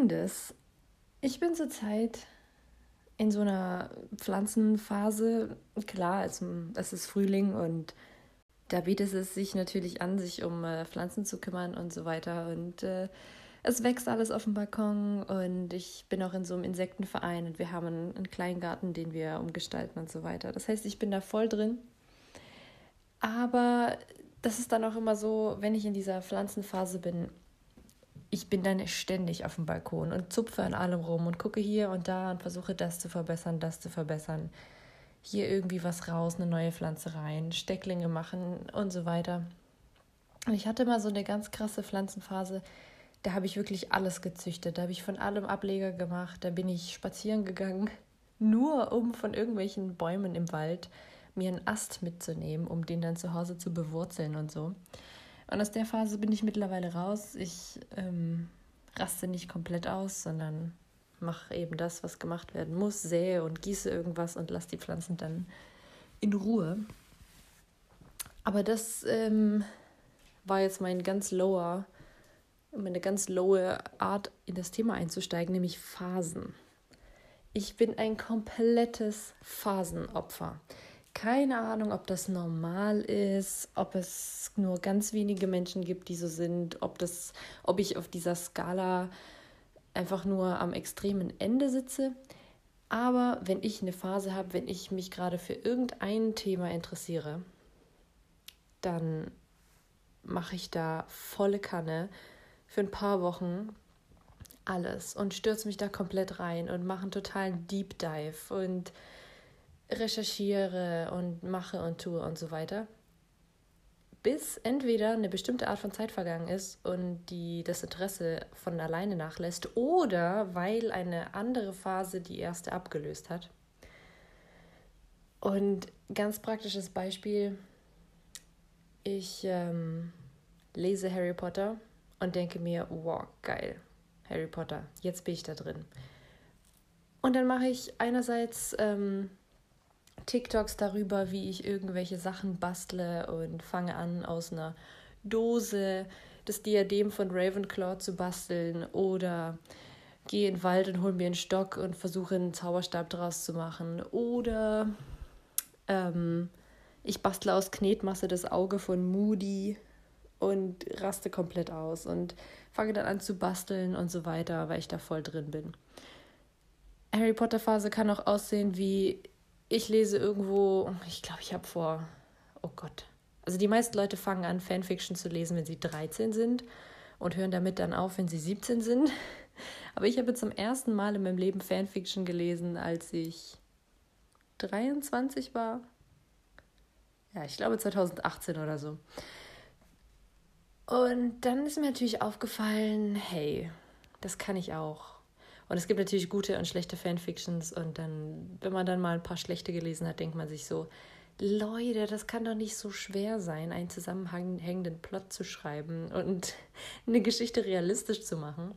Folgendes. Ich bin zurzeit in so einer Pflanzenphase. Klar, es, es ist Frühling und da bietet es sich natürlich an, sich um äh, Pflanzen zu kümmern und so weiter. Und äh, es wächst alles auf dem Balkon und ich bin auch in so einem Insektenverein und wir haben einen, einen kleinen Garten, den wir umgestalten und so weiter. Das heißt, ich bin da voll drin. Aber das ist dann auch immer so, wenn ich in dieser Pflanzenphase bin, ich bin dann ständig auf dem Balkon und zupfe an allem rum und gucke hier und da und versuche das zu verbessern, das zu verbessern. Hier irgendwie was raus, eine neue Pflanze rein, Stecklinge machen und so weiter. Und ich hatte mal so eine ganz krasse Pflanzenphase, da habe ich wirklich alles gezüchtet. Da habe ich von allem Ableger gemacht. Da bin ich spazieren gegangen, nur um von irgendwelchen Bäumen im Wald mir einen Ast mitzunehmen, um den dann zu Hause zu bewurzeln und so. Und aus der Phase bin ich mittlerweile raus. Ich ähm, raste nicht komplett aus, sondern mache eben das, was gemacht werden muss, sähe und gieße irgendwas und lasse die Pflanzen dann in Ruhe. Aber das ähm, war jetzt mein ganz lower um eine ganz lowe Art in das Thema einzusteigen, nämlich Phasen. Ich bin ein komplettes Phasenopfer. Keine Ahnung, ob das normal ist, ob es nur ganz wenige Menschen gibt, die so sind, ob, das, ob ich auf dieser Skala einfach nur am extremen Ende sitze. Aber wenn ich eine Phase habe, wenn ich mich gerade für irgendein Thema interessiere, dann mache ich da volle Kanne für ein paar Wochen alles und stürze mich da komplett rein und mache einen totalen Deep Dive und recherchiere und mache und tue und so weiter. Bis entweder eine bestimmte Art von Zeit vergangen ist und die, das Interesse von alleine nachlässt oder weil eine andere Phase die erste abgelöst hat. Und ganz praktisches Beispiel, ich ähm, lese Harry Potter und denke mir, wow, geil, Harry Potter, jetzt bin ich da drin. Und dann mache ich einerseits ähm, TikToks darüber, wie ich irgendwelche Sachen bastle und fange an, aus einer Dose das Diadem von Ravenclaw zu basteln oder gehe in den Wald und hole mir einen Stock und versuche einen Zauberstab draus zu machen oder ähm, ich bastle aus Knetmasse das Auge von Moody und raste komplett aus und fange dann an zu basteln und so weiter, weil ich da voll drin bin. Harry Potter Phase kann auch aussehen wie ich lese irgendwo, ich glaube, ich habe vor, oh Gott. Also die meisten Leute fangen an, Fanfiction zu lesen, wenn sie 13 sind und hören damit dann auf, wenn sie 17 sind. Aber ich habe zum ersten Mal in meinem Leben Fanfiction gelesen, als ich 23 war. Ja, ich glaube 2018 oder so. Und dann ist mir natürlich aufgefallen, hey, das kann ich auch. Und es gibt natürlich gute und schlechte Fanfictions und dann, wenn man dann mal ein paar schlechte gelesen hat, denkt man sich so, Leute, das kann doch nicht so schwer sein, einen zusammenhängenden Plot zu schreiben und eine Geschichte realistisch zu machen.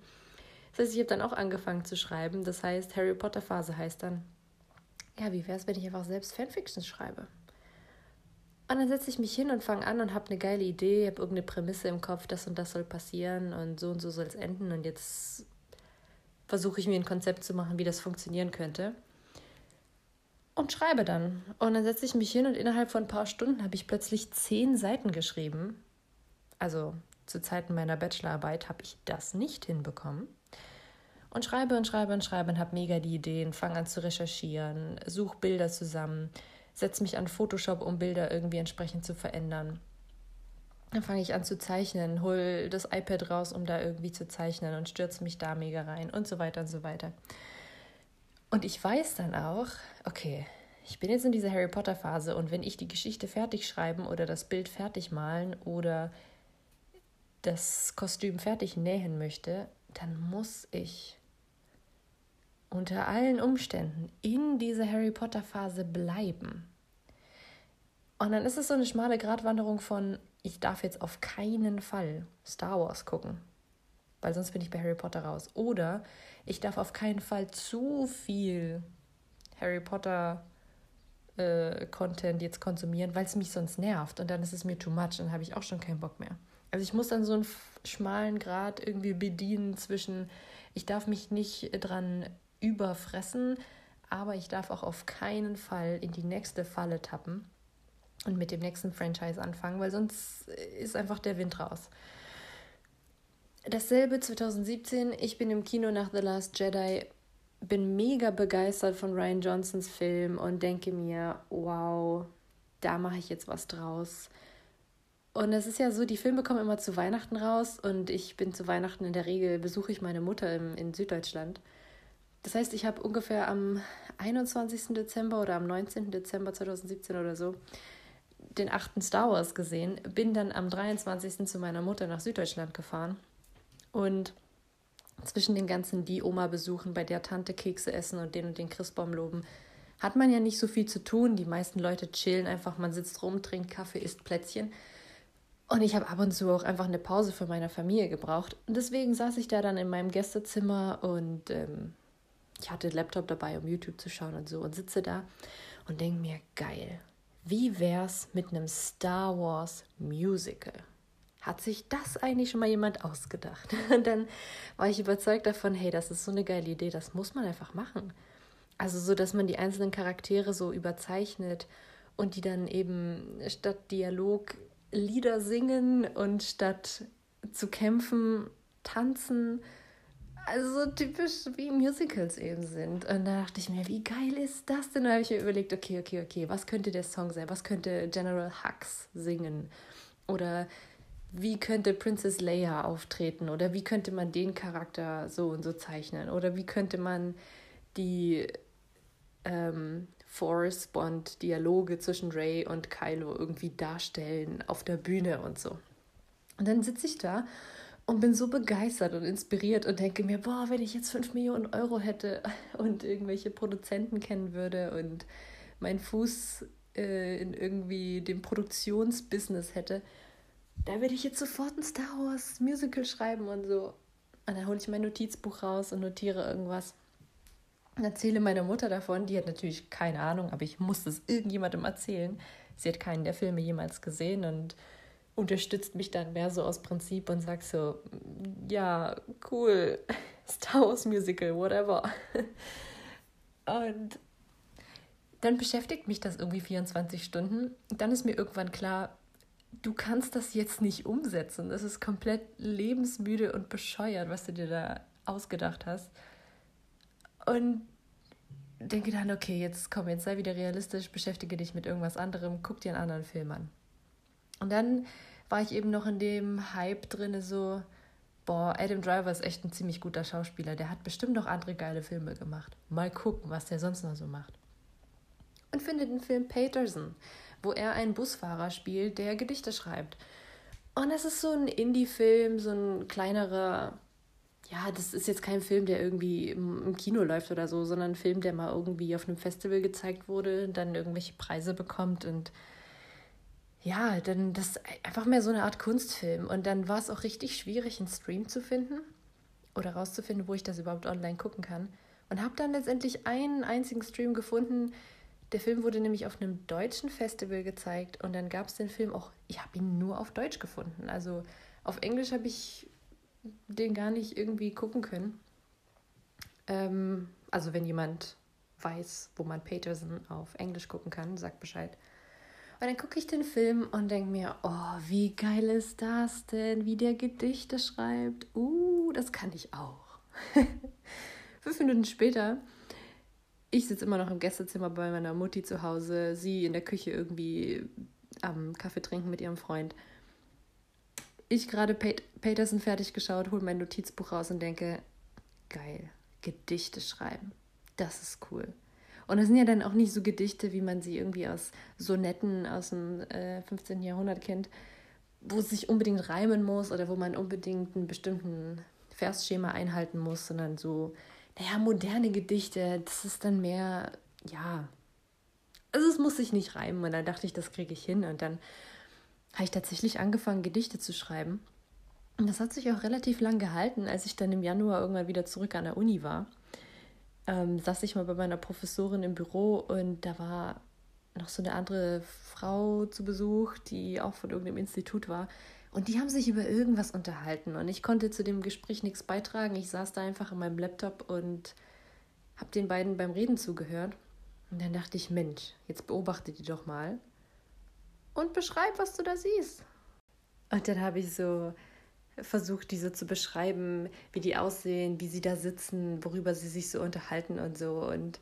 Das heißt, ich habe dann auch angefangen zu schreiben. Das heißt, Harry Potter Phase heißt dann, ja, wie wäre es, wenn ich einfach selbst Fanfictions schreibe? Und dann setze ich mich hin und fange an und habe eine geile Idee, habe irgendeine Prämisse im Kopf, das und das soll passieren und so und so soll es enden. Und jetzt versuche ich mir ein Konzept zu machen, wie das funktionieren könnte. Und schreibe dann. Und dann setze ich mich hin und innerhalb von ein paar Stunden habe ich plötzlich zehn Seiten geschrieben. Also zu Zeiten meiner Bachelorarbeit habe ich das nicht hinbekommen. Und schreibe und schreibe und schreibe und habe mega die Ideen, fange an zu recherchieren, suche Bilder zusammen setze mich an Photoshop, um Bilder irgendwie entsprechend zu verändern. Dann fange ich an zu zeichnen, hole das iPad raus, um da irgendwie zu zeichnen und stürze mich da mega rein und so weiter und so weiter. Und ich weiß dann auch, okay, ich bin jetzt in dieser Harry Potter Phase und wenn ich die Geschichte fertig schreiben oder das Bild fertig malen oder das Kostüm fertig nähen möchte, dann muss ich unter allen Umständen in dieser Harry Potter Phase bleiben. Und dann ist es so eine schmale Gratwanderung von, ich darf jetzt auf keinen Fall Star Wars gucken, weil sonst bin ich bei Harry Potter raus. Oder ich darf auf keinen Fall zu viel Harry Potter äh, Content jetzt konsumieren, weil es mich sonst nervt und dann ist es mir too much, dann habe ich auch schon keinen Bock mehr. Also ich muss dann so einen schmalen Grad irgendwie bedienen zwischen Ich darf mich nicht dran überfressen, aber ich darf auch auf keinen Fall in die nächste Falle tappen und mit dem nächsten Franchise anfangen, weil sonst ist einfach der Wind raus. Dasselbe 2017, ich bin im Kino nach The Last Jedi, bin mega begeistert von Ryan Johnsons Film und denke mir, wow, da mache ich jetzt was draus. Und es ist ja so, die Filme kommen immer zu Weihnachten raus und ich bin zu Weihnachten in der Regel, besuche ich meine Mutter im, in Süddeutschland. Das heißt, ich habe ungefähr am 21. Dezember oder am 19. Dezember 2017 oder so den achten Star Wars gesehen, bin dann am 23. zu meiner Mutter nach Süddeutschland gefahren und zwischen den ganzen die Oma besuchen, bei der Tante Kekse essen und den und den Christbaum loben, hat man ja nicht so viel zu tun. Die meisten Leute chillen einfach, man sitzt rum, trinkt Kaffee, isst Plätzchen. Und ich habe ab und zu auch einfach eine Pause für meine Familie gebraucht. Und deswegen saß ich da dann in meinem Gästezimmer und ähm, ich hatte den Laptop dabei, um YouTube zu schauen und so und sitze da und denke mir, geil, wie wär's mit einem Star Wars Musical? Hat sich das eigentlich schon mal jemand ausgedacht? Und dann war ich überzeugt davon, hey, das ist so eine geile Idee, das muss man einfach machen. Also so, dass man die einzelnen Charaktere so überzeichnet und die dann eben statt Dialog Lieder singen und statt zu kämpfen tanzen also so typisch wie Musicals eben sind. Und da dachte ich mir, wie geil ist das denn? Da habe ich mir überlegt, okay, okay, okay, was könnte der Song sein? Was könnte General Hux singen? Oder wie könnte Princess Leia auftreten? Oder wie könnte man den Charakter so und so zeichnen? Oder wie könnte man die ähm, Force Bond Dialoge zwischen Ray und Kylo irgendwie darstellen auf der Bühne und so? Und dann sitze ich da und bin so begeistert und inspiriert und denke mir, boah, wenn ich jetzt 5 Millionen Euro hätte und irgendwelche Produzenten kennen würde und meinen Fuß äh, in irgendwie dem Produktionsbusiness hätte, da würde ich jetzt sofort ein Star Wars Musical schreiben und so. Und dann hole ich mein Notizbuch raus und notiere irgendwas. Und erzähle meiner Mutter davon. Die hat natürlich keine Ahnung, aber ich muss es irgendjemandem erzählen. Sie hat keinen der Filme jemals gesehen und unterstützt mich dann mehr so aus Prinzip und sagt so, ja, cool, Star Wars Musical, whatever. Und dann beschäftigt mich das irgendwie 24 Stunden. Dann ist mir irgendwann klar, du kannst das jetzt nicht umsetzen. Das ist komplett lebensmüde und bescheuert, was du dir da ausgedacht hast. Und denke dann, okay, jetzt komm, jetzt sei wieder realistisch, beschäftige dich mit irgendwas anderem, guck dir einen anderen Film an. Und dann war ich eben noch in dem Hype drin, so, boah, Adam Driver ist echt ein ziemlich guter Schauspieler. Der hat bestimmt noch andere geile Filme gemacht. Mal gucken, was der sonst noch so macht. Und finde den Film Paterson, wo er einen Busfahrer spielt, der Gedichte schreibt. Und es ist so ein Indie-Film, so ein kleinerer, ja, das ist jetzt kein Film, der irgendwie im, Kino läuft oder so, sondern ein Film, der mal irgendwie auf einem Festival gezeigt wurde, dann irgendwelche Preise bekommt und ja, dann das einfach mehr so eine Art Kunstfilm. Und dann war es auch richtig schwierig, einen Stream zu finden oder rauszufinden, wo ich das überhaupt online gucken kann. Und habe dann letztendlich einen einzigen Stream gefunden. Der Film wurde nämlich auf einem deutschen Festival gezeigt und dann gab es den Film auch, ich habe ihn nur auf Deutsch gefunden. Also auf Englisch habe ich den gar nicht irgendwie gucken können. Ähm, also wenn jemand weiß, wo man Peterson auf Englisch gucken kann, sagt Bescheid. Und dann gucke ich den Film und denke mir, oh, wie geil ist das denn, wie der Gedichte schreibt. Uh, das kann ich auch. Fünf Minuten später, ich sitze immer noch im Gästezimmer bei meiner Mutti zu Hause, sie in der Küche irgendwie am Kaffee trinken mit ihrem Freund. Ich gerade Peterson fertig geschaut, hole mein Notizbuch raus und denke, geil, Gedichte schreiben. Das ist cool. Und das sind ja dann auch nicht so Gedichte, wie man sie irgendwie aus Sonetten aus dem äh, 15. Jahrhundert kennt, wo es sich unbedingt reimen muss oder wo man unbedingt einen bestimmten Versschema einhalten muss, sondern so, naja, moderne Gedichte, das ist dann mehr, ja, also es muss sich nicht reimen. Und dann dachte ich, das kriege ich hin. Und dann habe ich tatsächlich angefangen, Gedichte zu schreiben. Und das hat sich auch relativ lang gehalten, als ich dann im Januar irgendwann wieder zurück an der Uni war ähm, saß ich mal bei meiner Professorin im Büro und da war noch so eine andere Frau zu Besuch, die auch von irgendeinem Institut war. Und die haben sich über irgendwas unterhalten und ich konnte zu dem Gespräch nichts beitragen. Ich saß da einfach in meinem Laptop und habe den beiden beim Reden zugehört. Und dann dachte ich, Mensch, jetzt beobachte die doch mal und beschreib, was du da siehst. Und dann habe ich so versucht, diese zu beschreiben, wie die aussehen, wie sie da sitzen, worüber sie sich so unterhalten und so. Und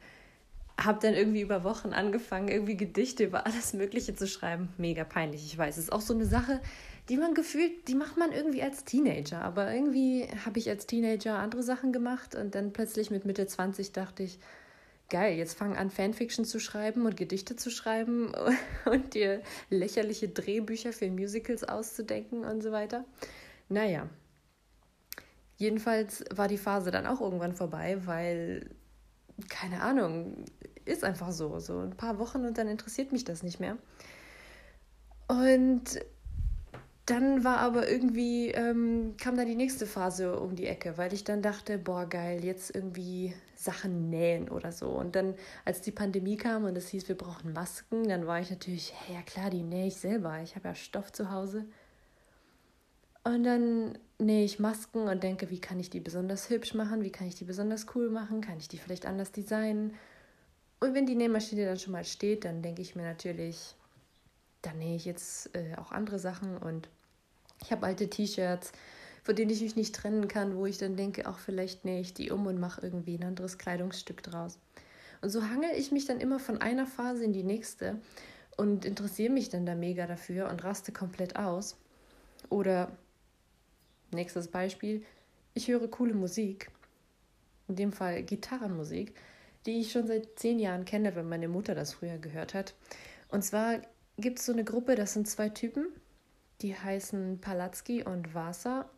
habe dann irgendwie über Wochen angefangen, irgendwie Gedichte über alles Mögliche zu schreiben. Mega peinlich, ich weiß. Es ist auch so eine Sache, die man gefühlt, die macht man irgendwie als Teenager. Aber irgendwie habe ich als Teenager andere Sachen gemacht und dann plötzlich mit Mitte 20 dachte ich, geil, jetzt fang an, Fanfiction zu schreiben und Gedichte zu schreiben und dir lächerliche Drehbücher für Musicals auszudenken und so weiter. Naja, jedenfalls war die Phase dann auch irgendwann vorbei, weil, keine Ahnung, ist einfach so. So ein paar Wochen und dann interessiert mich das nicht mehr. Und dann war aber irgendwie, ähm, kam dann die nächste Phase um die Ecke, weil ich dann dachte, boah, geil, jetzt irgendwie Sachen nähen oder so. Und dann, als die Pandemie kam und es hieß, wir brauchen Masken, dann war ich natürlich, hey, ja klar, die nähe ich selber. Ich habe ja Stoff zu Hause. Und dann nähe ich Masken und denke, wie kann ich die besonders hübsch machen? Wie kann ich die besonders cool machen? Kann ich die vielleicht anders designen? Und wenn die Nähmaschine dann schon mal steht, dann denke ich mir natürlich, dann nähe ich jetzt äh, auch andere Sachen und ich habe alte T-Shirts, von denen ich mich nicht trennen kann, wo ich dann denke, auch vielleicht nähe ich die um und mache irgendwie ein anderes Kleidungsstück draus. Und so hangel ich mich dann immer von einer Phase in die nächste und interessiere mich dann da mega dafür und raste komplett aus. Oder nächstes Beispiel, ich höre coole Musik, in dem Fall Gitarrenmusik, die ich schon seit zehn Jahren kenne, wenn meine Mutter das früher gehört hat. Und zwar gibt es so eine Gruppe, das sind zwei Typen, die heißen Palatsky und Vasa.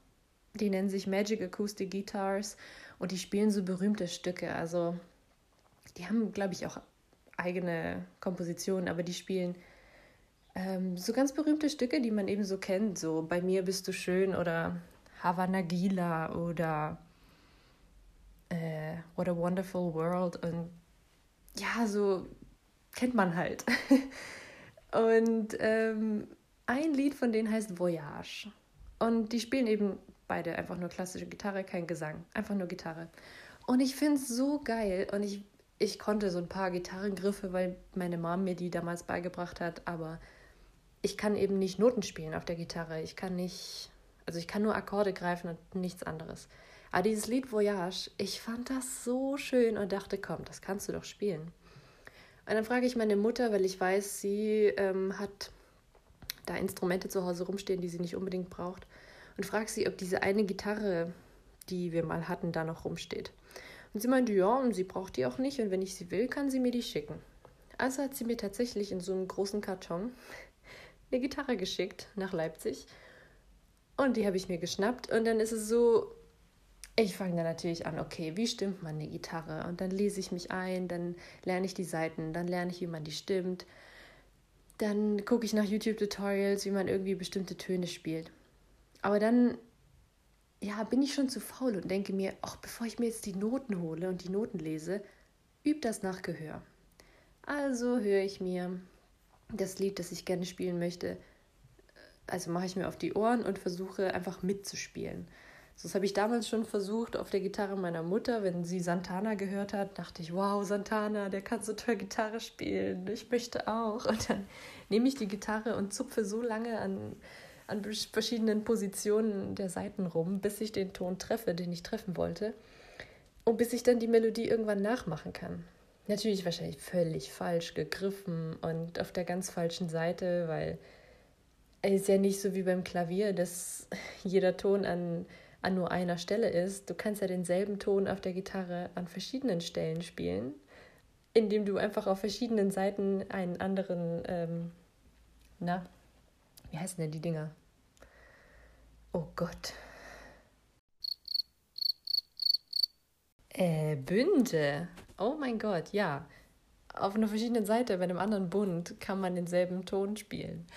Die nennen sich Magic Acoustic Guitars und die spielen so berühmte Stücke. Also die haben, glaube ich, auch eigene Kompositionen, aber die spielen ähm, so ganz berühmte Stücke, die man eben so kennt. So Bei mir bist du schön oder Havana Gila oder äh, What a Wonderful World. Und ja, so kennt man halt. und ähm, ein Lied von denen heißt Voyage. Und die spielen eben beide einfach nur klassische Gitarre, kein Gesang, einfach nur Gitarre. Und ich finde es so geil und ich, ich konnte so ein paar Gitarrengriffe, weil meine Mom mir die damals beigebracht hat, aber ich kann eben nicht Noten spielen auf der Gitarre. Ich kann nicht, also ich kann nur Akkorde greifen und nichts anderes. Aber dieses Lied Voyage, ich fand das so schön und dachte, komm, das kannst du doch spielen. Und dann frage ich meine Mutter, weil ich weiß, sie ähm, hat da Instrumente zu Hause rumstehen, die sie nicht unbedingt braucht. Und frage sie, ob diese eine Gitarre, die wir mal hatten, da noch rumsteht. Und sie meinte, ja, und sie braucht die auch nicht. Und wenn ich sie will, kann sie mir die schicken. Also hat sie mir tatsächlich in so einem großen Karton eine Gitarre geschickt nach Leipzig. Und die habe ich mir geschnappt. Und dann ist es so, ich fange dann natürlich an, okay, wie stimmt man eine Gitarre? Und dann lese ich mich ein, dann lerne ich die Seiten, dann lerne ich, wie man die stimmt. Dann gucke ich nach YouTube-Tutorials, wie man irgendwie bestimmte Töne spielt. Aber dann, ja, bin ich schon zu faul und denke mir, ach, bevor ich mir jetzt die Noten hole und die Noten lese, üb das nach Gehör. Also höre ich mir das Lied, das ich gerne spielen möchte, also mache ich mir auf die Ohren und versuche einfach mitzuspielen. Das habe ich damals schon versucht auf der Gitarre meiner Mutter. Wenn sie Santana gehört hat, dachte ich, wow, Santana, der kann so toll Gitarre spielen. Ich möchte auch. Und dann nehme ich die Gitarre und zupfe so lange an, an verschiedenen Positionen der Saiten rum, bis ich den Ton treffe, den ich treffen wollte. Und bis ich dann die Melodie irgendwann nachmachen kann. Natürlich wahrscheinlich völlig falsch gegriffen und auf der ganz falschen Seite, weil ist ja nicht so wie beim Klavier, dass jeder Ton an an nur einer Stelle ist. Du kannst ja denselben Ton auf der Gitarre an verschiedenen Stellen spielen, indem du einfach auf verschiedenen Seiten einen anderen, ähm, na, wie heißen denn die Dinger? Oh Gott. Äh, Bünde. Oh mein Gott, ja. Auf einer verschiedenen Seite bei einem anderen Bund kann man denselben Ton spielen.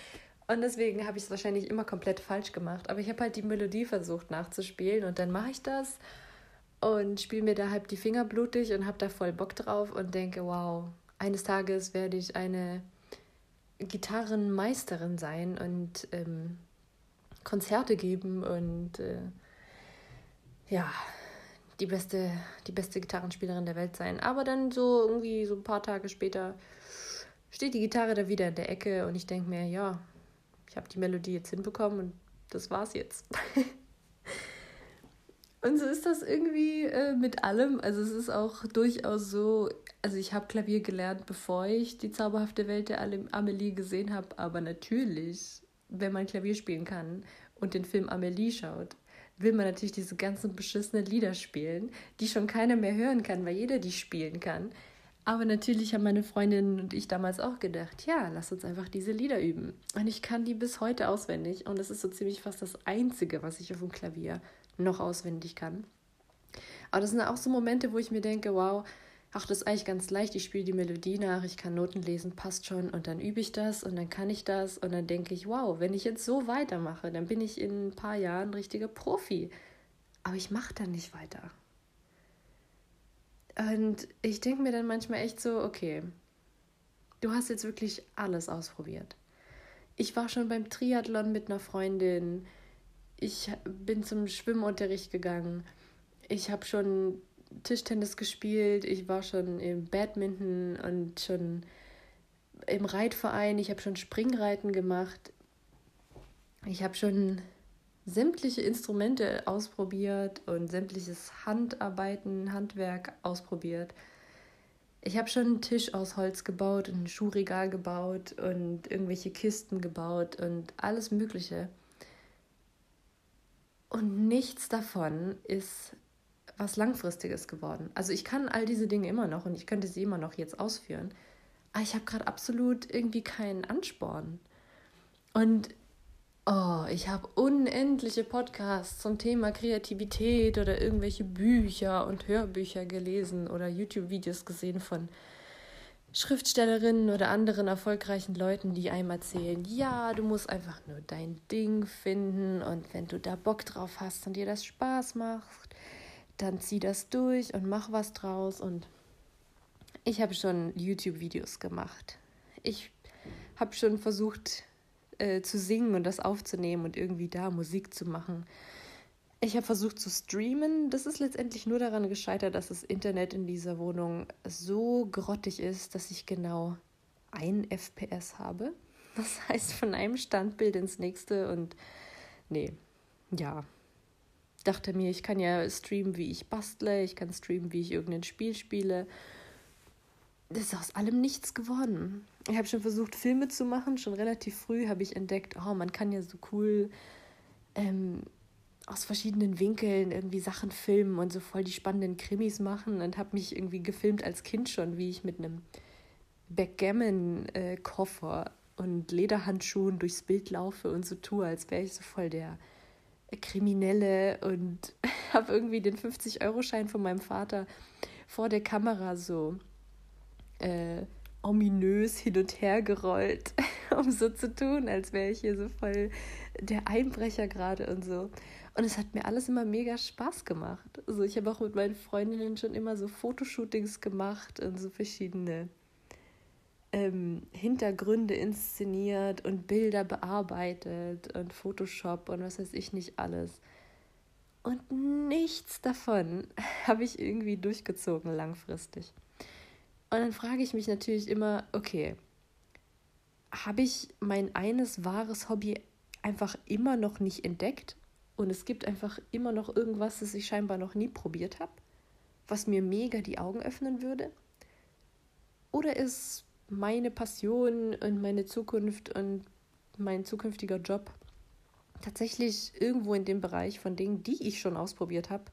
Und deswegen habe ich es wahrscheinlich immer komplett falsch gemacht. Aber ich habe halt die Melodie versucht nachzuspielen und dann mache ich das und spiele mir da halt die Finger blutig und habe da voll Bock drauf und denke, wow, eines Tages werde ich eine Gitarrenmeisterin sein und ähm, Konzerte geben und äh, ja, die beste, die beste Gitarrenspielerin der Welt sein. Aber dann so irgendwie so ein paar Tage später steht die Gitarre da wieder in der Ecke und ich denke mir, ja, ich habe die Melodie jetzt hinbekommen und das war's jetzt. und so ist das irgendwie äh, mit allem. Also es ist auch durchaus so, also ich habe Klavier gelernt, bevor ich die zauberhafte Welt der Amelie gesehen habe, aber natürlich, wenn man Klavier spielen kann und den Film Amelie schaut, will man natürlich diese ganzen beschissenen Lieder spielen, die schon keiner mehr hören kann, weil jeder die spielen kann. Aber natürlich haben meine Freundin und ich damals auch gedacht, ja, lass uns einfach diese Lieder üben. Und ich kann die bis heute auswendig. Und das ist so ziemlich fast das Einzige, was ich auf dem Klavier noch auswendig kann. Aber das sind auch so Momente, wo ich mir denke, wow, ach, das ist eigentlich ganz leicht. Ich spiele die Melodie nach, ich kann Noten lesen, passt schon. Und dann übe ich das und dann kann ich das. Und dann denke ich, wow, wenn ich jetzt so weitermache, dann bin ich in ein paar Jahren richtiger Profi. Aber ich mache dann nicht weiter. Und ich denke mir dann manchmal echt so, okay, du hast jetzt wirklich alles ausprobiert. Ich war schon beim Triathlon mit einer Freundin. Ich bin zum Schwimmunterricht gegangen. Ich habe schon Tischtennis gespielt. Ich war schon im Badminton und schon im Reitverein. Ich habe schon Springreiten gemacht. Ich habe schon sämtliche Instrumente ausprobiert und sämtliches Handarbeiten, Handwerk ausprobiert. Ich habe schon einen Tisch aus Holz gebaut und ein Schuhregal gebaut und irgendwelche Kisten gebaut und alles Mögliche. Und nichts davon ist was Langfristiges geworden. Also ich kann all diese Dinge immer noch und ich könnte sie immer noch jetzt ausführen. Aber ich habe gerade absolut irgendwie keinen Ansporn. Und Oh, ich habe unendliche Podcasts zum Thema Kreativität oder irgendwelche Bücher und Hörbücher gelesen oder YouTube-Videos gesehen von Schriftstellerinnen oder anderen erfolgreichen Leuten, die einem erzählen, ja, du musst einfach nur dein Ding finden und wenn du da Bock drauf hast und dir das Spaß macht, dann zieh das durch und mach was draus. Und ich habe schon YouTube-Videos gemacht. Ich habe schon versucht, äh, zu singen und das aufzunehmen und irgendwie da Musik zu machen. Ich habe versucht zu streamen. Das ist letztendlich nur daran gescheitert, dass das Internet in dieser Wohnung so grottig ist, dass ich genau ein FPS habe. Das heißt, von einem Standbild ins nächste und nee, ja. Dachte mir, ich kann ja streamen, wie ich bastle, ich kann streamen, wie ich irgendein Spiel spiele das ist aus allem nichts geworden. Ich habe schon versucht, Filme zu machen. Schon relativ früh habe ich entdeckt, oh, man kann ja so cool ähm, aus verschiedenen Winkeln irgendwie Sachen filmen und so voll die spannenden Krimis machen. Und habe mich irgendwie gefilmt als Kind schon, wie ich mit einem Backgammon-Koffer äh, und Lederhandschuhen durchs Bild laufe und so tue, als wäre ich so voll der Kriminelle und habe irgendwie den 50-Euro-Schein von meinem Vater vor der Kamera so äh, ominös hin und her gerollt, um so zu tun, als wäre ich hier so voll der Einbrecher gerade und so. Und es hat mir alles immer mega Spaß gemacht. Also ich habe auch mit meinen Freundinnen schon immer so Fotoshootings gemacht und so verschiedene ähm, Hintergründe inszeniert und Bilder bearbeitet und Photoshop und was weiß ich nicht alles. Und nichts davon habe ich irgendwie durchgezogen langfristig. Und dann frage ich mich natürlich immer, okay, habe ich mein eines wahres Hobby einfach immer noch nicht entdeckt und es gibt einfach immer noch irgendwas, das ich scheinbar noch nie probiert habe, was mir mega die Augen öffnen würde? Oder ist meine Passion und meine Zukunft und mein zukünftiger Job tatsächlich irgendwo in dem Bereich von Dingen, die ich schon ausprobiert habe,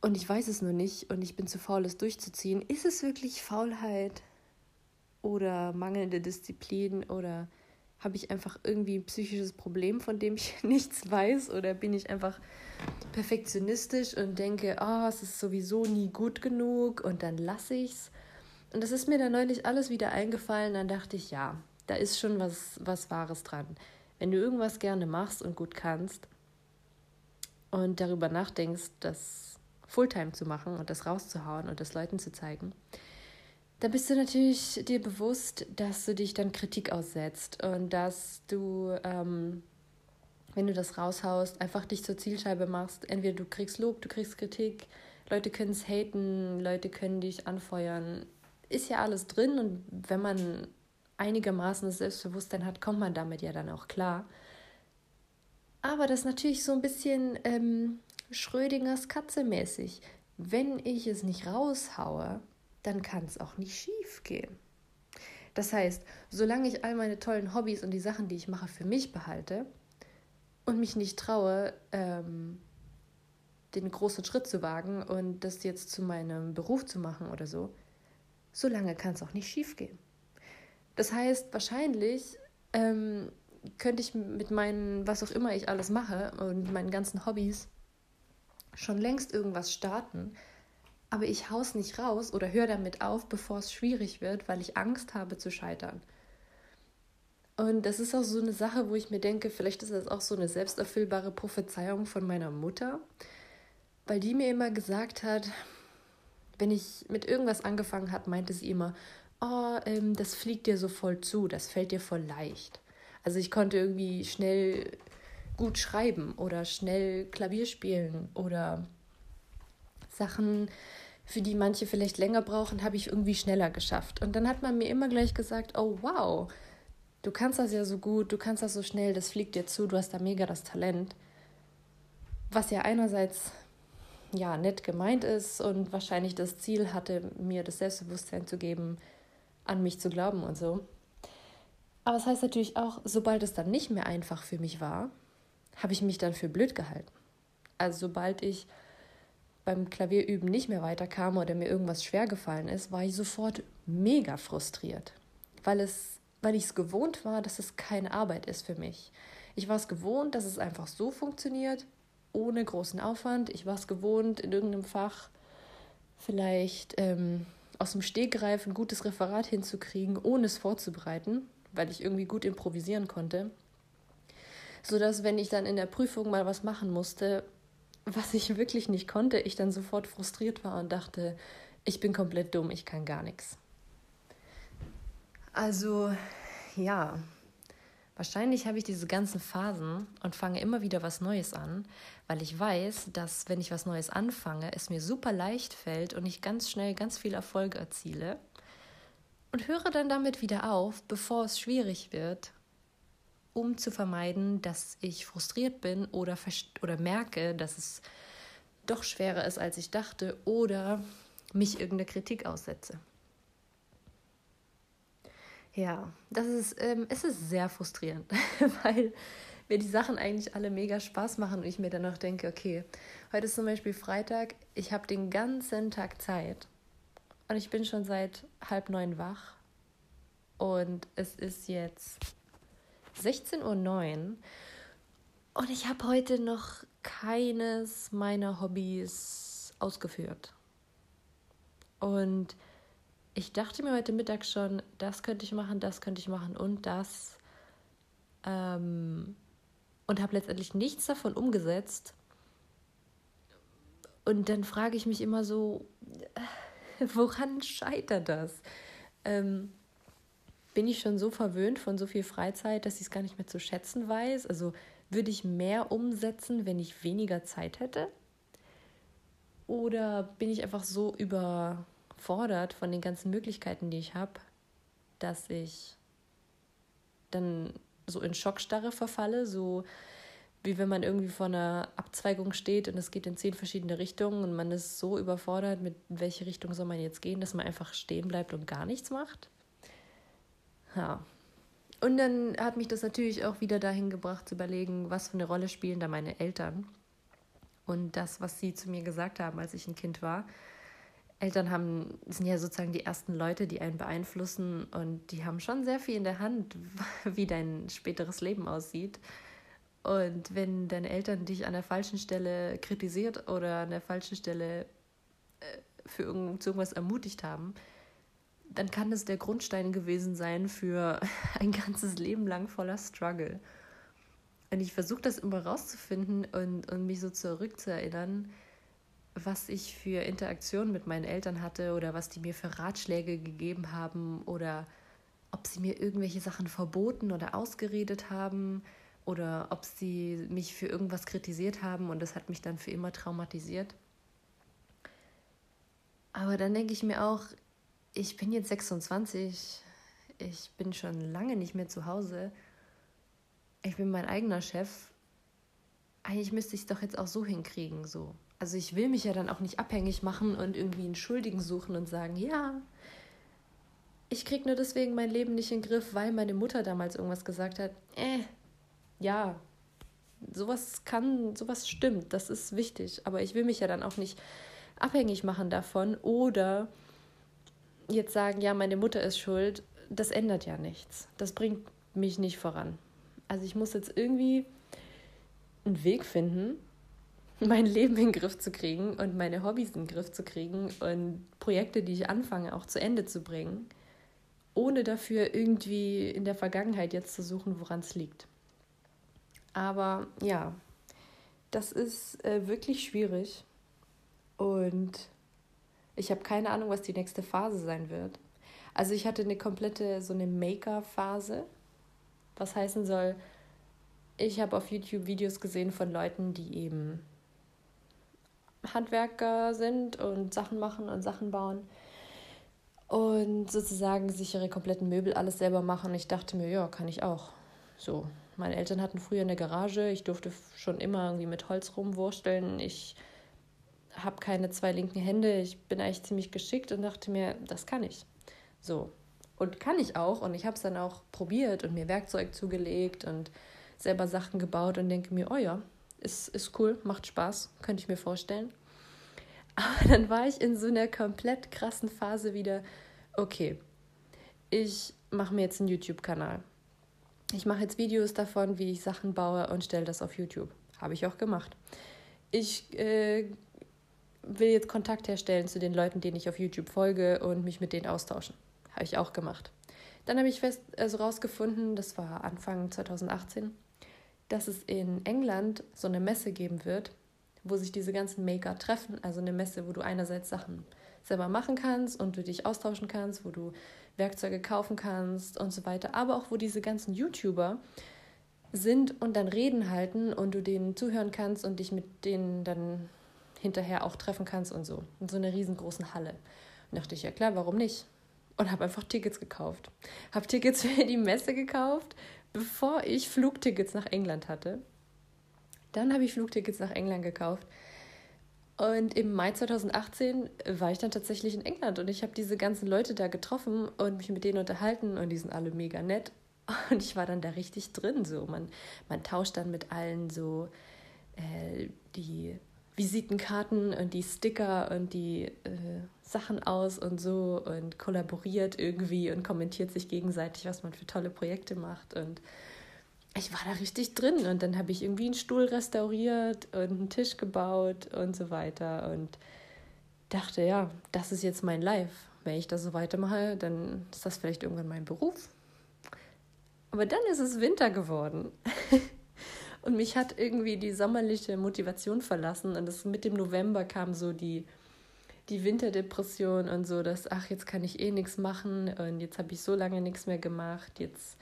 und ich weiß es nur nicht und ich bin zu faul, es durchzuziehen. Ist es wirklich Faulheit oder mangelnde Disziplin oder habe ich einfach irgendwie ein psychisches Problem, von dem ich nichts weiß oder bin ich einfach perfektionistisch und denke, oh, es ist sowieso nie gut genug und dann lasse ich es. Und das ist mir dann neulich alles wieder eingefallen, dann dachte ich, ja, da ist schon was, was Wahres dran. Wenn du irgendwas gerne machst und gut kannst und darüber nachdenkst, dass Fulltime zu machen und das rauszuhauen und das Leuten zu zeigen, dann bist du natürlich dir bewusst, dass du dich dann Kritik aussetzt und dass du ähm, wenn du das raushaust, einfach dich zur Zielscheibe machst. Entweder du kriegst Lob, du kriegst Kritik, Leute können es haten, Leute können dich anfeuern. Ist ja alles drin und wenn man einigermaßen das Selbstbewusstsein hat, kommt man damit ja dann auch klar. Aber das ist natürlich so ein bisschen ähm, Schrödingers Katze mäßig. Wenn ich es nicht raushaue, dann kann es auch nicht schief gehen. Das heißt, solange ich all meine tollen Hobbys und die Sachen, die ich mache, für mich behalte und mich nicht traue, ähm, den großen Schritt zu wagen und das jetzt zu meinem Beruf zu machen oder so, solange kann es auch nicht schief gehen. Das heißt, wahrscheinlich ähm, könnte ich mit meinen, was auch immer ich alles mache und meinen ganzen Hobbys schon längst irgendwas starten, aber ich haus nicht raus oder höre damit auf, bevor es schwierig wird, weil ich Angst habe zu scheitern. Und das ist auch so eine Sache, wo ich mir denke, vielleicht ist das auch so eine selbsterfüllbare Prophezeiung von meiner Mutter, weil die mir immer gesagt hat, wenn ich mit irgendwas angefangen hat, meinte sie immer, oh, ähm, das fliegt dir so voll zu, das fällt dir voll leicht. Also ich konnte irgendwie schnell gut schreiben oder schnell Klavier spielen oder Sachen, für die manche vielleicht länger brauchen, habe ich irgendwie schneller geschafft. Und dann hat man mir immer gleich gesagt, oh wow, du kannst das ja so gut, du kannst das so schnell, das fliegt dir zu, du hast da mega das Talent. Was ja einerseits ja nett gemeint ist und wahrscheinlich das Ziel hatte, mir das Selbstbewusstsein zu geben, an mich zu glauben und so. Aber es das heißt natürlich auch, sobald es dann nicht mehr einfach für mich war, habe ich mich dann für blöd gehalten. Also sobald ich beim Klavierüben nicht mehr weiterkam oder mir irgendwas schwer gefallen ist, war ich sofort mega frustriert, weil es weil ich es gewohnt war, dass es keine Arbeit ist für mich. Ich war es gewohnt, dass es einfach so funktioniert, ohne großen Aufwand. Ich war es gewohnt, in irgendeinem Fach vielleicht ähm, aus dem Stegreif ein gutes Referat hinzukriegen, ohne es vorzubereiten weil ich irgendwie gut improvisieren konnte. Sodass, wenn ich dann in der Prüfung mal was machen musste, was ich wirklich nicht konnte, ich dann sofort frustriert war und dachte, ich bin komplett dumm, ich kann gar nichts. Also, ja, wahrscheinlich habe ich diese ganzen Phasen und fange immer wieder was Neues an, weil ich weiß, dass wenn ich was Neues anfange, es mir super leicht fällt und ich ganz schnell ganz viel Erfolg erziele und höre dann damit wieder auf, bevor es schwierig wird, um zu vermeiden, dass ich frustriert bin oder, oder merke, dass es doch schwerer ist, als ich dachte oder mich irgendeine Kritik aussetze. Ja, das ist, ähm, es ist sehr frustrierend, weil mir die Sachen eigentlich alle mega Spaß machen und ich mir dann noch denke, okay, heute ist zum Beispiel Freitag, ich habe den ganzen Tag Zeit und ich bin schon seit halb neun wach. Und es ist jetzt 16.09 Uhr. Und ich habe heute noch keines meiner Hobbys ausgeführt. Und ich dachte mir heute Mittag schon, das könnte ich machen, das könnte ich machen und das. Ähm, und habe letztendlich nichts davon umgesetzt. Und dann frage ich mich immer so, Woran scheitert das? Ähm, bin ich schon so verwöhnt von so viel Freizeit, dass ich es gar nicht mehr zu schätzen weiß? Also würde ich mehr umsetzen, wenn ich weniger Zeit hätte? Oder bin ich einfach so überfordert von den ganzen Möglichkeiten, die ich habe, dass ich dann so in Schockstarre verfalle, so wie wenn man irgendwie vor einer Abzweigung steht und es geht in zehn verschiedene Richtungen und man ist so überfordert, mit welche Richtung soll man jetzt gehen, dass man einfach stehen bleibt und gar nichts macht. Ja. Und dann hat mich das natürlich auch wieder dahin gebracht zu überlegen, was für eine Rolle spielen da meine Eltern und das, was sie zu mir gesagt haben, als ich ein Kind war. Eltern haben, sind ja sozusagen die ersten Leute, die einen beeinflussen und die haben schon sehr viel in der Hand, wie dein späteres Leben aussieht. Und wenn deine Eltern dich an der falschen Stelle kritisiert oder an der falschen Stelle äh, für irgendwas ermutigt haben, dann kann das der Grundstein gewesen sein für ein ganzes Leben lang voller Struggle. Und ich versuche das immer rauszufinden und, und mich so zurückzuerinnern, was ich für Interaktionen mit meinen Eltern hatte oder was die mir für Ratschläge gegeben haben oder ob sie mir irgendwelche Sachen verboten oder ausgeredet haben oder ob sie mich für irgendwas kritisiert haben und das hat mich dann für immer traumatisiert. Aber dann denke ich mir auch, ich bin jetzt 26, ich bin schon lange nicht mehr zu Hause, ich bin mein eigener Chef. Eigentlich müsste ich es doch jetzt auch so hinkriegen, so. Also ich will mich ja dann auch nicht abhängig machen und irgendwie einen Schuldigen suchen und sagen, ja, ich krieg nur deswegen mein Leben nicht in den Griff, weil meine Mutter damals irgendwas gesagt hat. Äh, ja, sowas kann, sowas stimmt, das ist wichtig. Aber ich will mich ja dann auch nicht abhängig machen davon oder jetzt sagen, ja, meine Mutter ist schuld. Das ändert ja nichts. Das bringt mich nicht voran. Also ich muss jetzt irgendwie einen Weg finden, mein Leben in den Griff zu kriegen und meine Hobbys in den Griff zu kriegen und Projekte, die ich anfange, auch zu Ende zu bringen ohne dafür irgendwie in der Vergangenheit jetzt zu suchen, woran es liegt. Aber ja, das ist äh, wirklich schwierig und ich habe keine Ahnung, was die nächste Phase sein wird. Also ich hatte eine komplette so eine Maker-Phase, was heißen soll, ich habe auf YouTube Videos gesehen von Leuten, die eben Handwerker sind und Sachen machen und Sachen bauen und sozusagen sich ihre kompletten Möbel alles selber machen. Ich dachte mir, ja, kann ich auch. So, meine Eltern hatten früher eine Garage, ich durfte schon immer irgendwie mit Holz rumwursteln. Ich habe keine zwei linken Hände, ich bin eigentlich ziemlich geschickt und dachte mir, das kann ich. So, und kann ich auch und ich habe es dann auch probiert und mir Werkzeug zugelegt und selber Sachen gebaut und denke mir, oh ja, ist, ist cool, macht Spaß, könnte ich mir vorstellen. Aber dann war ich in so einer komplett krassen Phase wieder, okay, ich mache mir jetzt einen YouTube-Kanal. Ich mache jetzt Videos davon, wie ich Sachen baue und stelle das auf YouTube. Habe ich auch gemacht. Ich äh, will jetzt Kontakt herstellen zu den Leuten, denen ich auf YouTube folge und mich mit denen austauschen. Habe ich auch gemacht. Dann habe ich fest, also rausgefunden, das war Anfang 2018, dass es in England so eine Messe geben wird, wo sich diese ganzen Maker treffen. Also eine Messe, wo du einerseits Sachen selber machen kannst und du dich austauschen kannst, wo du Werkzeuge kaufen kannst und so weiter, aber auch wo diese ganzen YouTuber sind und dann Reden halten und du denen zuhören kannst und dich mit denen dann hinterher auch treffen kannst und so. In so einer riesengroßen Halle. Und dachte ich, ja klar, warum nicht? Und habe einfach Tickets gekauft. Habe Tickets für die Messe gekauft, bevor ich Flugtickets nach England hatte. Dann habe ich Flugtickets nach England gekauft. Und im Mai 2018 war ich dann tatsächlich in England und ich habe diese ganzen Leute da getroffen und mich mit denen unterhalten und die sind alle mega nett. Und ich war dann da richtig drin. So. Man, man tauscht dann mit allen so äh, die Visitenkarten und die Sticker und die äh, Sachen aus und so und kollaboriert irgendwie und kommentiert sich gegenseitig, was man für tolle Projekte macht. Und ich war da richtig drin und dann habe ich irgendwie einen Stuhl restauriert und einen Tisch gebaut und so weiter und dachte, ja, das ist jetzt mein Life. Wenn ich das so weitermache, dann ist das vielleicht irgendwann mein Beruf. Aber dann ist es Winter geworden. und mich hat irgendwie die sommerliche Motivation verlassen und das mit dem November kam so die die Winterdepression und so, dass ach, jetzt kann ich eh nichts machen und jetzt habe ich so lange nichts mehr gemacht, jetzt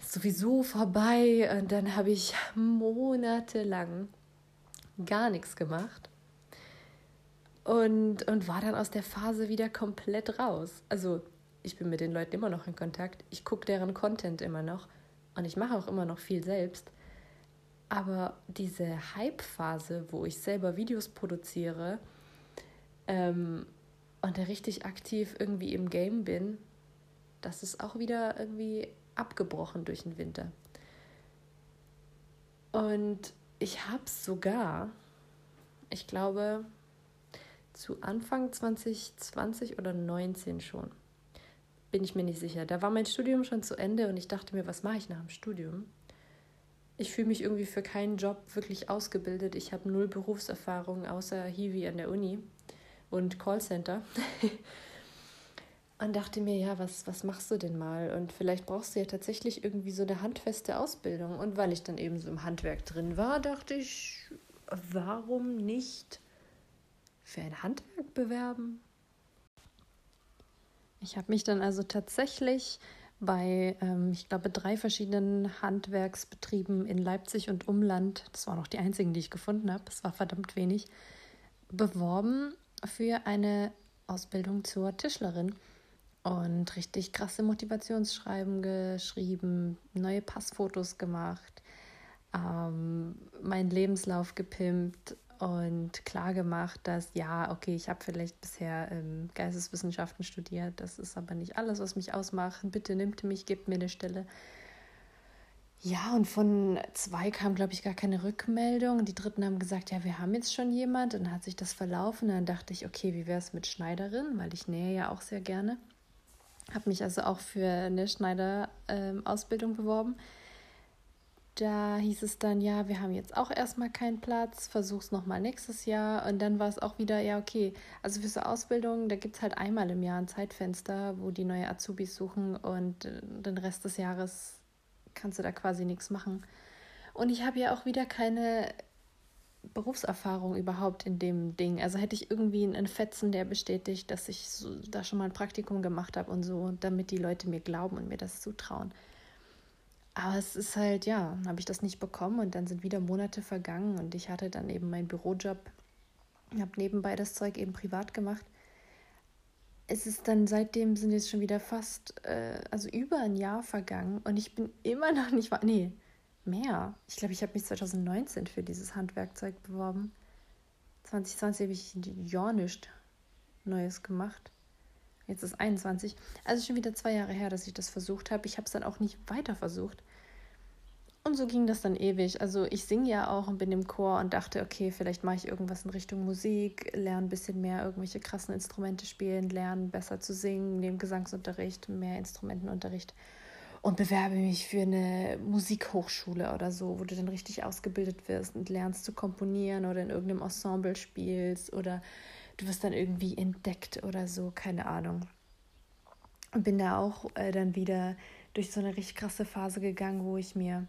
sowieso vorbei. Und dann habe ich monatelang gar nichts gemacht und, und war dann aus der Phase wieder komplett raus. Also ich bin mit den Leuten immer noch in Kontakt, ich gucke deren Content immer noch und ich mache auch immer noch viel selbst. Aber diese Hype-Phase, wo ich selber Videos produziere ähm, und da richtig aktiv irgendwie im Game bin, das ist auch wieder irgendwie abgebrochen durch den Winter. Und ich habe sogar, ich glaube, zu Anfang 2020 oder 19 schon. Bin ich mir nicht sicher. Da war mein Studium schon zu Ende und ich dachte mir, was mache ich nach dem Studium? Ich fühle mich irgendwie für keinen Job wirklich ausgebildet. Ich habe null Berufserfahrung außer Hiwi an der Uni und Callcenter. und dachte mir, ja, was, was machst du denn mal? Und vielleicht brauchst du ja tatsächlich irgendwie so eine handfeste Ausbildung. Und weil ich dann eben so im Handwerk drin war, dachte ich, warum nicht für ein Handwerk bewerben? Ich habe mich dann also tatsächlich bei, ähm, ich glaube, drei verschiedenen Handwerksbetrieben in Leipzig und Umland. Das waren auch die einzigen, die ich gefunden habe. Es war verdammt wenig. Beworben für eine Ausbildung zur Tischlerin und richtig krasse Motivationsschreiben geschrieben, neue Passfotos gemacht, ähm, meinen Lebenslauf gepimpt und klar gemacht, dass ja, okay, ich habe vielleicht bisher ähm, Geisteswissenschaften studiert, das ist aber nicht alles, was mich ausmacht. Bitte nimmt mich, gebt mir eine Stelle. Ja, und von zwei kam, glaube ich, gar keine Rückmeldung. Die dritten haben gesagt, ja, wir haben jetzt schon jemand. Dann hat sich das verlaufen. Dann dachte ich, okay, wie wäre es mit Schneiderin? Weil ich nähe ja auch sehr gerne. Habe mich also auch für eine Schneiderausbildung ähm, beworben. Da hieß es dann, ja, wir haben jetzt auch erstmal keinen Platz, versuch's nochmal nächstes Jahr. Und dann war es auch wieder, ja, okay, also für so Ausbildungen, da gibt es halt einmal im Jahr ein Zeitfenster, wo die neue Azubis suchen und äh, den Rest des Jahres kannst du da quasi nichts machen. Und ich habe ja auch wieder keine Berufserfahrung überhaupt in dem Ding. Also hätte ich irgendwie einen Fetzen, der bestätigt, dass ich so, da schon mal ein Praktikum gemacht habe und so, damit die Leute mir glauben und mir das zutrauen. Aber es ist halt, ja, habe ich das nicht bekommen und dann sind wieder Monate vergangen und ich hatte dann eben meinen Bürojob, habe nebenbei das Zeug eben privat gemacht. Es ist dann seitdem sind jetzt schon wieder fast, äh, also über ein Jahr vergangen und ich bin immer noch nicht, nee, mehr. Ich glaube, ich habe mich 2019 für dieses Handwerkzeug beworben. 2020 habe ich nichts Neues gemacht. Jetzt ist 21. Also schon wieder zwei Jahre her, dass ich das versucht habe. Ich habe es dann auch nicht weiter versucht. Und so ging das dann ewig. Also ich singe ja auch und bin im Chor und dachte, okay, vielleicht mache ich irgendwas in Richtung Musik, lerne ein bisschen mehr irgendwelche krassen Instrumente spielen, lerne besser zu singen, nehme Gesangsunterricht, mehr Instrumentenunterricht und bewerbe mich für eine Musikhochschule oder so, wo du dann richtig ausgebildet wirst und lernst zu komponieren oder in irgendeinem Ensemble spielst oder du wirst dann irgendwie entdeckt oder so, keine Ahnung. Und bin da auch äh, dann wieder durch so eine richtig krasse Phase gegangen, wo ich mir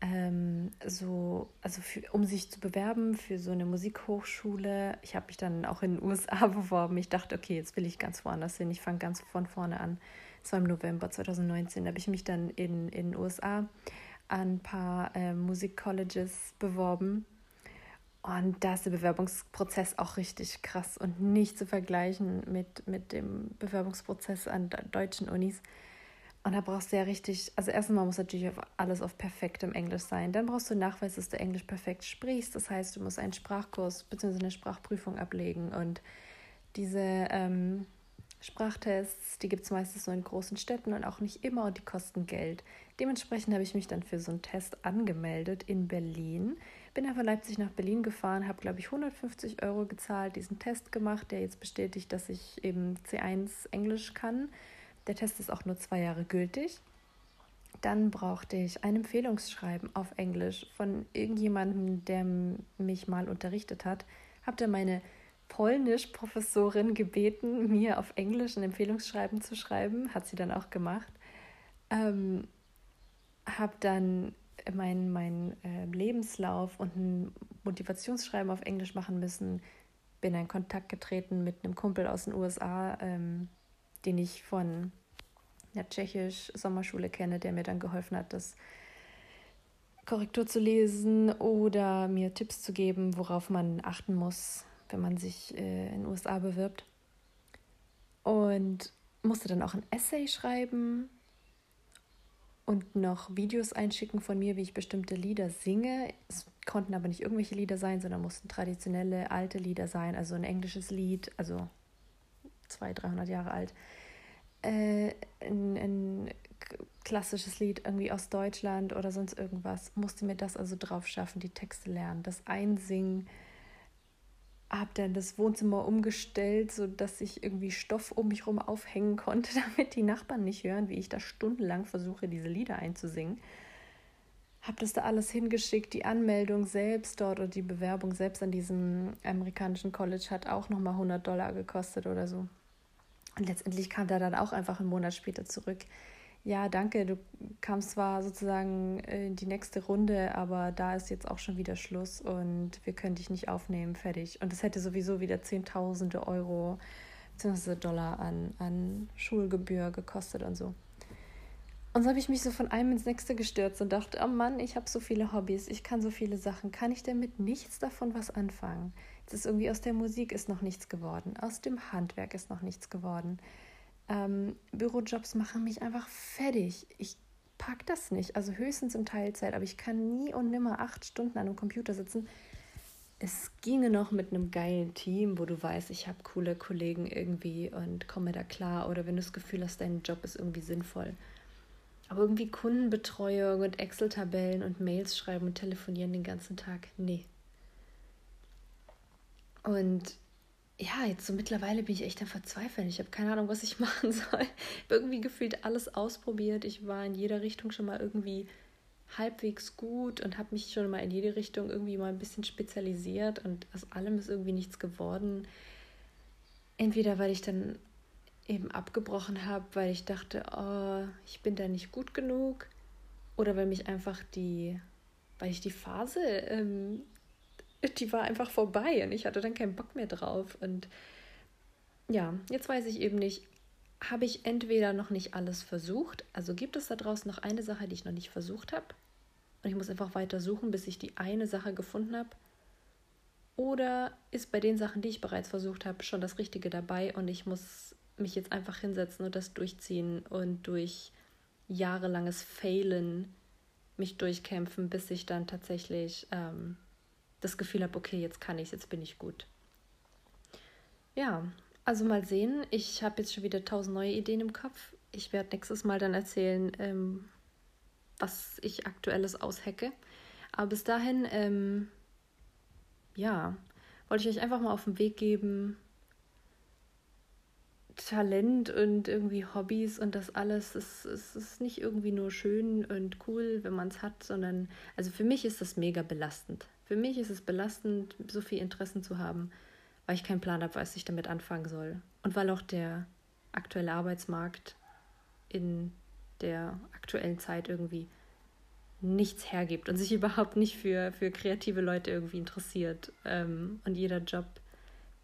ähm, so, also für, um sich zu bewerben für so eine Musikhochschule, ich habe mich dann auch in den USA beworben. Ich dachte, okay, jetzt will ich ganz woanders hin, ich fange ganz von vorne an das war im November 2019, da habe ich mich dann in den USA an ein paar äh, Musikcolleges beworben. Und da ist der Bewerbungsprozess auch richtig krass und nicht zu vergleichen mit, mit dem Bewerbungsprozess an deutschen Unis. Und da brauchst du ja richtig, also erstmal muss natürlich alles auf perfektem Englisch sein. Dann brauchst du Nachweis, dass du Englisch perfekt sprichst. Das heißt, du musst einen Sprachkurs bzw. eine Sprachprüfung ablegen. Und diese ähm, Sprachtests, die gibt es meistens nur in großen Städten und auch nicht immer und die kosten Geld. Dementsprechend habe ich mich dann für so einen Test angemeldet in Berlin. Bin dann von Leipzig nach Berlin gefahren, habe, glaube ich, 150 Euro gezahlt, diesen Test gemacht, der jetzt bestätigt, dass ich eben C1 Englisch kann. Der Test ist auch nur zwei Jahre gültig. Dann brauchte ich ein Empfehlungsschreiben auf Englisch von irgendjemandem, der mich mal unterrichtet hat. Habe dann meine Polnisch-Professorin gebeten, mir auf Englisch ein Empfehlungsschreiben zu schreiben. Hat sie dann auch gemacht. Ähm, habe dann meinen mein, äh, Lebenslauf und ein Motivationsschreiben auf Englisch machen müssen. Bin in Kontakt getreten mit einem Kumpel aus den USA, ähm, den ich von der Tschechisch-Sommerschule kenne, der mir dann geholfen hat, das Korrektur zu lesen oder mir Tipps zu geben, worauf man achten muss, wenn man sich äh, in den USA bewirbt. Und musste dann auch ein Essay schreiben und noch Videos einschicken von mir, wie ich bestimmte Lieder singe. Es konnten aber nicht irgendwelche Lieder sein, sondern mussten traditionelle alte Lieder sein, also ein englisches Lied, also 200, 300 Jahre alt. Äh, ein, ein klassisches Lied irgendwie aus Deutschland oder sonst irgendwas. Musste mir das also drauf schaffen, die Texte lernen, das Einsingen habe dann das Wohnzimmer umgestellt, sodass ich irgendwie Stoff um mich herum aufhängen konnte, damit die Nachbarn nicht hören, wie ich da stundenlang versuche, diese Lieder einzusingen. Habe das da alles hingeschickt, die Anmeldung selbst dort oder die Bewerbung selbst an diesem amerikanischen College hat auch nochmal 100 Dollar gekostet oder so. Und letztendlich kam da dann auch einfach einen Monat später zurück ja, danke, du kamst zwar sozusagen in die nächste Runde, aber da ist jetzt auch schon wieder Schluss und wir können dich nicht aufnehmen, fertig. Und es hätte sowieso wieder Zehntausende Euro bzw. Dollar an, an Schulgebühr gekostet und so. Und so habe ich mich so von einem ins nächste gestürzt und dachte, oh Mann, ich habe so viele Hobbys, ich kann so viele Sachen. Kann ich denn mit nichts davon was anfangen? Jetzt ist irgendwie aus der Musik ist noch nichts geworden, aus dem Handwerk ist noch nichts geworden. Ähm, Bürojobs machen mich einfach fertig. Ich pack das nicht. Also höchstens in Teilzeit, aber ich kann nie und nimmer acht Stunden an einem Computer sitzen. Es ginge noch mit einem geilen Team, wo du weißt, ich habe coole Kollegen irgendwie und komme da klar. Oder wenn du das Gefühl hast, dein Job ist irgendwie sinnvoll. Aber irgendwie Kundenbetreuung und Excel-Tabellen und Mails schreiben und telefonieren den ganzen Tag, nee. Und ja, jetzt so mittlerweile bin ich echt am Verzweifeln. Ich habe keine Ahnung, was ich machen soll. Irgendwie gefühlt alles ausprobiert. Ich war in jeder Richtung schon mal irgendwie halbwegs gut und habe mich schon mal in jede Richtung irgendwie mal ein bisschen spezialisiert und aus allem ist irgendwie nichts geworden. Entweder weil ich dann eben abgebrochen habe, weil ich dachte, oh, ich bin da nicht gut genug oder weil mich einfach die, weil ich die Phase, ähm, die war einfach vorbei und ich hatte dann keinen Bock mehr drauf. Und ja, jetzt weiß ich eben nicht, habe ich entweder noch nicht alles versucht, also gibt es da draußen noch eine Sache, die ich noch nicht versucht habe? Und ich muss einfach weiter suchen, bis ich die eine Sache gefunden habe, oder ist bei den Sachen, die ich bereits versucht habe, schon das Richtige dabei und ich muss mich jetzt einfach hinsetzen und das durchziehen und durch jahrelanges Failen mich durchkämpfen, bis ich dann tatsächlich ähm, das Gefühl habe, okay, jetzt kann ich es, jetzt bin ich gut. Ja, also mal sehen. Ich habe jetzt schon wieder tausend neue Ideen im Kopf. Ich werde nächstes Mal dann erzählen, ähm, was ich aktuelles aushecke. Aber bis dahin, ähm, ja, wollte ich euch einfach mal auf den Weg geben, Talent und irgendwie Hobbys und das alles, es, es ist nicht irgendwie nur schön und cool, wenn man es hat, sondern, also für mich ist das mega belastend. Für mich ist es belastend, so viel Interessen zu haben, weil ich keinen Plan habe, was ich damit anfangen soll. Und weil auch der aktuelle Arbeitsmarkt in der aktuellen Zeit irgendwie nichts hergibt und sich überhaupt nicht für, für kreative Leute irgendwie interessiert. Ähm, und jeder Job,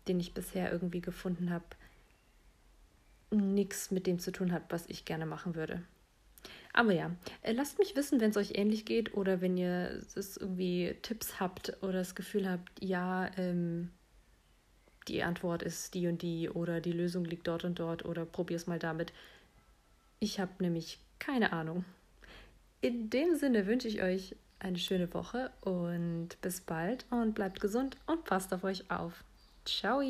den ich bisher irgendwie gefunden habe, nichts mit dem zu tun hat, was ich gerne machen würde. Aber ja, äh, lasst mich wissen, wenn es euch ähnlich geht oder wenn ihr das irgendwie Tipps habt oder das Gefühl habt, ja, ähm, die Antwort ist die und die oder die Lösung liegt dort und dort oder probier es mal damit. Ich habe nämlich keine Ahnung. In dem Sinne wünsche ich euch eine schöne Woche und bis bald und bleibt gesund und passt auf euch auf. Ciao!